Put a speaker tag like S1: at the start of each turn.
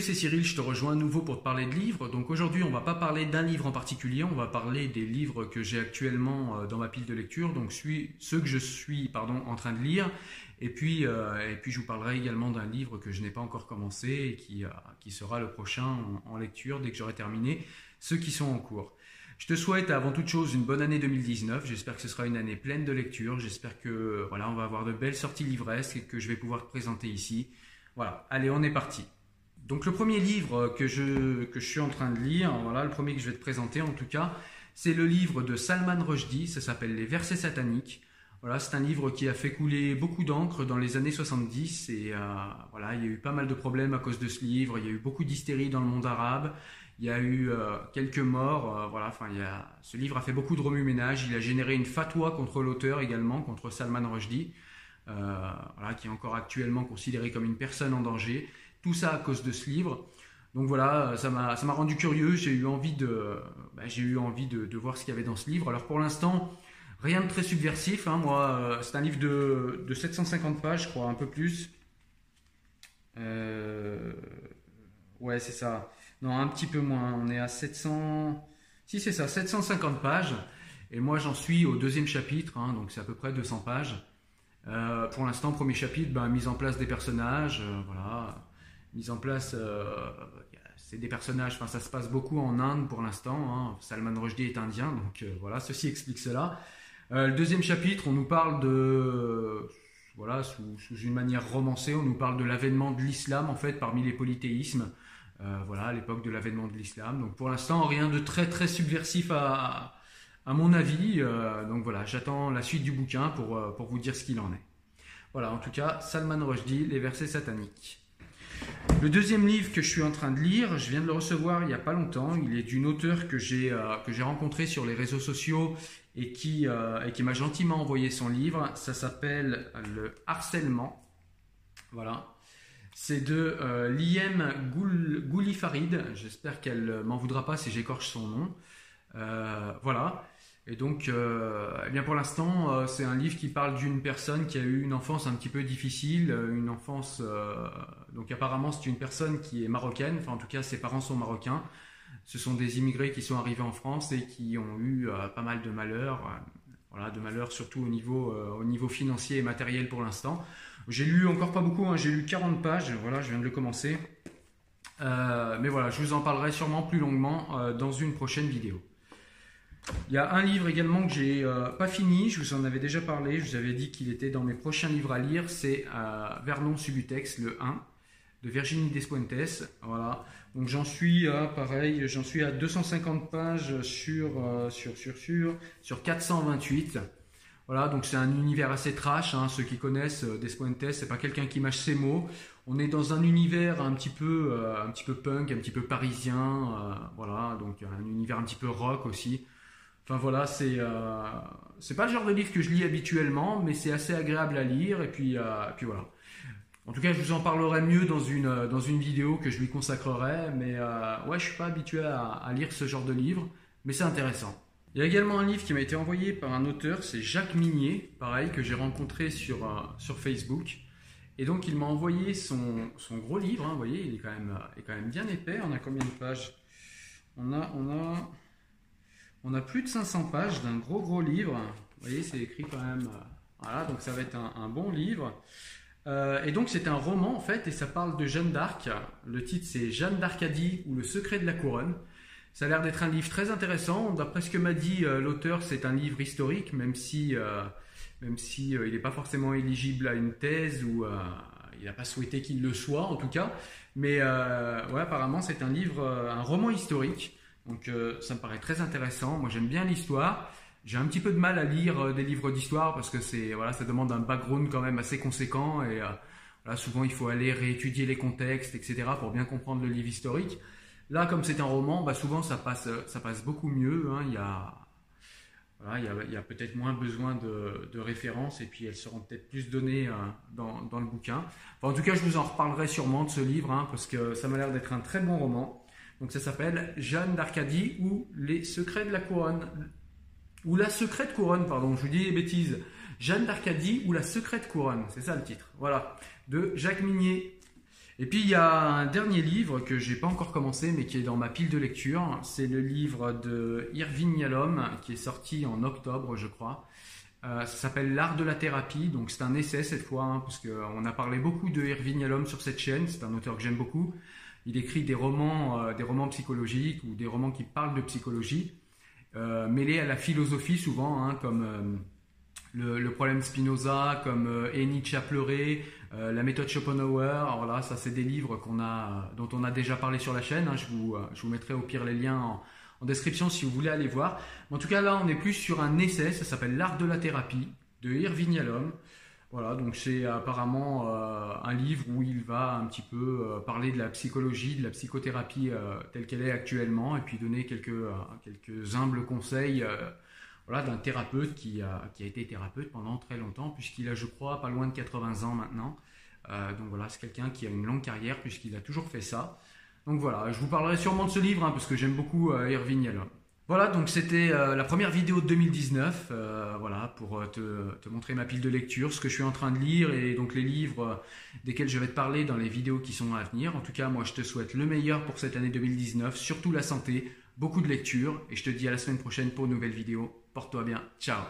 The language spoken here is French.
S1: c'est Cyril, je te rejoins à nouveau pour te parler de livres. Donc aujourd'hui, on va pas parler d'un livre en particulier, on va parler des livres que j'ai actuellement euh, dans ma pile de lecture, donc ceux que je suis en train de lire. Et puis, euh, et puis je vous parlerai également d'un livre que je n'ai pas encore commencé et qui, euh, sera le prochain en, lecture dès que j'aurai terminé ceux qui sont en cours. Je te souhaite avant toute chose une bonne année 2019. J'espère que ce sera une année pleine de lecture. J'espère que voilà, on va avoir de belles sorties livresques et que je vais pouvoir te présenter ici. Voilà, allez, on est parti. Donc le premier livre que je, que je suis en train de lire, voilà, le premier que je vais te présenter en tout cas, c'est le livre de Salman Rushdie, ça s'appelle Les versets sataniques. Voilà, c'est un livre qui a fait couler beaucoup d'encre dans les années 70 et euh, voilà, il y a eu pas mal de problèmes à cause de ce livre, il y a eu beaucoup d'hystérie dans le monde arabe, il y a eu euh, quelques morts, euh, voilà, enfin, il y a, ce livre a fait beaucoup de remue-ménage, il a généré une fatwa contre l'auteur également, contre Salman Rushdie, voilà, qui est encore actuellement considéré comme une personne en danger. Tout ça à cause de ce livre. Donc voilà, ça m'a, rendu curieux. J'ai eu envie envie de, voir ce qu'il y avait dans ce livre. Alors pour l'instant, rien de très subversif. Hein. moi, euh, c'est un livre de, de, 750 pages, je crois, un peu plus. Euh, ouais, c'est ça. Non, un petit peu moins. On est à 700. Si c'est ça, 750 pages. Et moi, j'en suis au deuxième chapitre, hein, donc c'est à peu près 200 pages. Euh, pour l'instant, premier chapitre, ben, mise en place des personnages, voilà mise en place. Euh, c'est des personnages, enfin ça se passe beaucoup en Inde pour l'instant. Hein. Salman Rushdie est indien, donc euh, voilà, ceci explique cela. Euh, le deuxième chapitre, on nous parle de, voilà, sous, une manière romancée, on nous parle de l'avènement de l'islam en fait parmi les polythéismes. voilà, à l'époque de l'avènement de l'islam. Donc pour l'instant, rien de très très subversif à, à mon avis. donc voilà, j'attends la suite du bouquin pour, pour vous dire ce qu'il en est. Voilà, en tout cas, Salman Rushdie, les versets sataniques. Le deuxième livre que je suis en train de lire, je viens de le recevoir il n'y a pas longtemps. Il est d'une auteure que j'ai euh, que j'ai rencontrée sur les réseaux sociaux et qui, euh, qui m'a gentiment envoyé son livre. Ça s'appelle Le harcèlement. Voilà. C'est de euh, Liem Goulifarid. J'espère qu'elle m'en voudra pas si j'écorche son nom. voilà. Et donc, euh, eh bien pour l'instant, euh, c'est un livre qui parle d'une personne qui a eu une enfance un petit peu difficile, euh, une enfance. donc apparemment, c'est une personne qui est marocaine. Enfin, en tout cas, ses parents sont marocains. Ce sont des immigrés qui sont arrivés en France et qui ont eu pas mal de malheurs. voilà, de malheurs surtout au niveau, au niveau financier et matériel pour l'instant. J'ai lu encore pas beaucoup. Hein, j'ai lu 40 pages. Voilà, je viens de le commencer. mais voilà, je vous en parlerai sûrement plus longuement dans une prochaine vidéo. Il y a un livre également que j'ai euh, pas fini, je vous en avais déjà parlé, je vous avais dit qu'il était dans mes prochains livres à lire, c'est euh, Vernon Subutex, le 1, de Virginie Despuentes. Voilà. Donc j'en suis à, pareil, j'en suis à 250 pages sur, euh, sur, sur, sur, sur 428. Voilà, donc c'est un univers assez trash, hein. ceux qui connaissent Despuentes, c'est pas quelqu'un qui mâche ses mots. On est dans un univers un petit peu, un petit peu punk, un petit peu parisien, voilà, donc un univers un petit peu rock aussi. Enfin voilà, c'est euh, c'est pas le genre de livre que je lis habituellement, mais c'est assez agréable à lire et puis euh, puis voilà. En tout cas, je vous en parlerai mieux dans une euh, dans une vidéo que je lui consacrerai, mais ouais, je suis pas habitué à, lire ce genre de livre, mais c'est intéressant. Il y a également un livre qui m'a été envoyé par un auteur, c'est Jacques Minier, pareil que j'ai rencontré sur sur Facebook. Et donc il m'a envoyé son, son gros livre, hein, vous voyez, il est quand même est quand même bien épais. On a combien de pages? On a on a on a plus de 500 pages d'un gros gros livre. Vous voyez, c'est écrit quand même. Euh, voilà, donc ça va être un, bon livre. Euh, et donc c'est un roman en fait, et ça parle de Jeanne d'Arc. Le titre c'est Jeanne d'Arcadie ou le secret de la couronne. Ça a l'air d'être un livre très intéressant. D'après ce que m'a dit euh, l'auteur, c'est un livre historique, même si, même si il n'est pas forcément éligible à une thèse ou il n'a pas souhaité qu'il le soit en tout cas. Mais apparemment c'est un livre, un roman historique. Donc euh, ça me paraît très intéressant. Moi j'aime bien l'histoire. J'ai un petit peu de mal à lire euh, des livres d'histoire parce que c'est voilà, ça demande un background quand même assez conséquent et euh, souvent il faut aller réétudier les contextes, etc. pour bien comprendre le livre historique. Là, comme c'est un roman, bah, souvent ça passe, ça passe beaucoup mieux. Hein. Il y a, voilà, il y a, peut-être moins besoin de, références et puis elles seront peut-être plus données dans, le bouquin. En tout cas, je vous en reparlerai sûrement de ce livre hein, parce que ça m'a l'air d'être un très bon roman. Donc ça s'appelle Jeanne d'Arcadie ou Les secrets de la couronne. Ou la secrète couronne, pardon, je vous dis des bêtises. Jeanne d'Arcadie ou la secrète couronne, c'est ça le titre. Voilà, de Jacques Minier. Et puis il y a un dernier livre que j'ai pas encore commencé mais qui est dans ma pile de lecture. C'est le livre de Irving Yalom qui est sorti en octobre, je crois. Euh, ça s'appelle L'art de la thérapie, donc c'est un essai cette fois, hein, parce qu'on a parlé beaucoup de Irving Yalom sur cette chaîne. C'est un auteur que j'aime beaucoup. Il écrit des romans, euh, des romans psychologiques ou des romans qui parlent de psychologie, euh, mêlés à la philosophie souvent, hein, comme euh, le, le, problème Spinoza, comme Et Nietzsche a pleuré, la méthode Schopenhauer. Alors là, ça c'est des livres dont on a déjà parlé sur la chaîne. Hein, je, vous, mettrai au pire les liens en, en description si vous voulez aller voir. En tout cas, là, on est plus sur un essai. Ça s'appelle L'art de la thérapie de Irving Yalom. Voilà, donc c'est apparemment euh, un livre où il va un petit peu euh, parler de la psychologie, de la psychothérapie euh, telle qu'elle est actuellement, et puis donner quelques, humbles conseils voilà, d'un thérapeute qui a, été thérapeute pendant très longtemps, puisqu'il a, je crois, pas loin de 80 ans maintenant. Donc voilà, c'est quelqu'un qui a une longue carrière, puisqu'il a toujours fait ça. Donc voilà, je vous parlerai sûrement de ce livre, hein, parce que j'aime beaucoup Irving Yalom. Voilà, donc c'était euh, la première vidéo de 2019, euh, voilà, pour euh, te, montrer ma pile de lecture, ce que je suis en train de lire et donc les livres desquels je vais te parler dans les vidéos qui sont à venir. En tout cas, moi je te souhaite le meilleur pour cette année 2019, surtout la santé, beaucoup de lecture et je te dis à la semaine prochaine pour une nouvelle vidéo. Porte-toi bien, ciao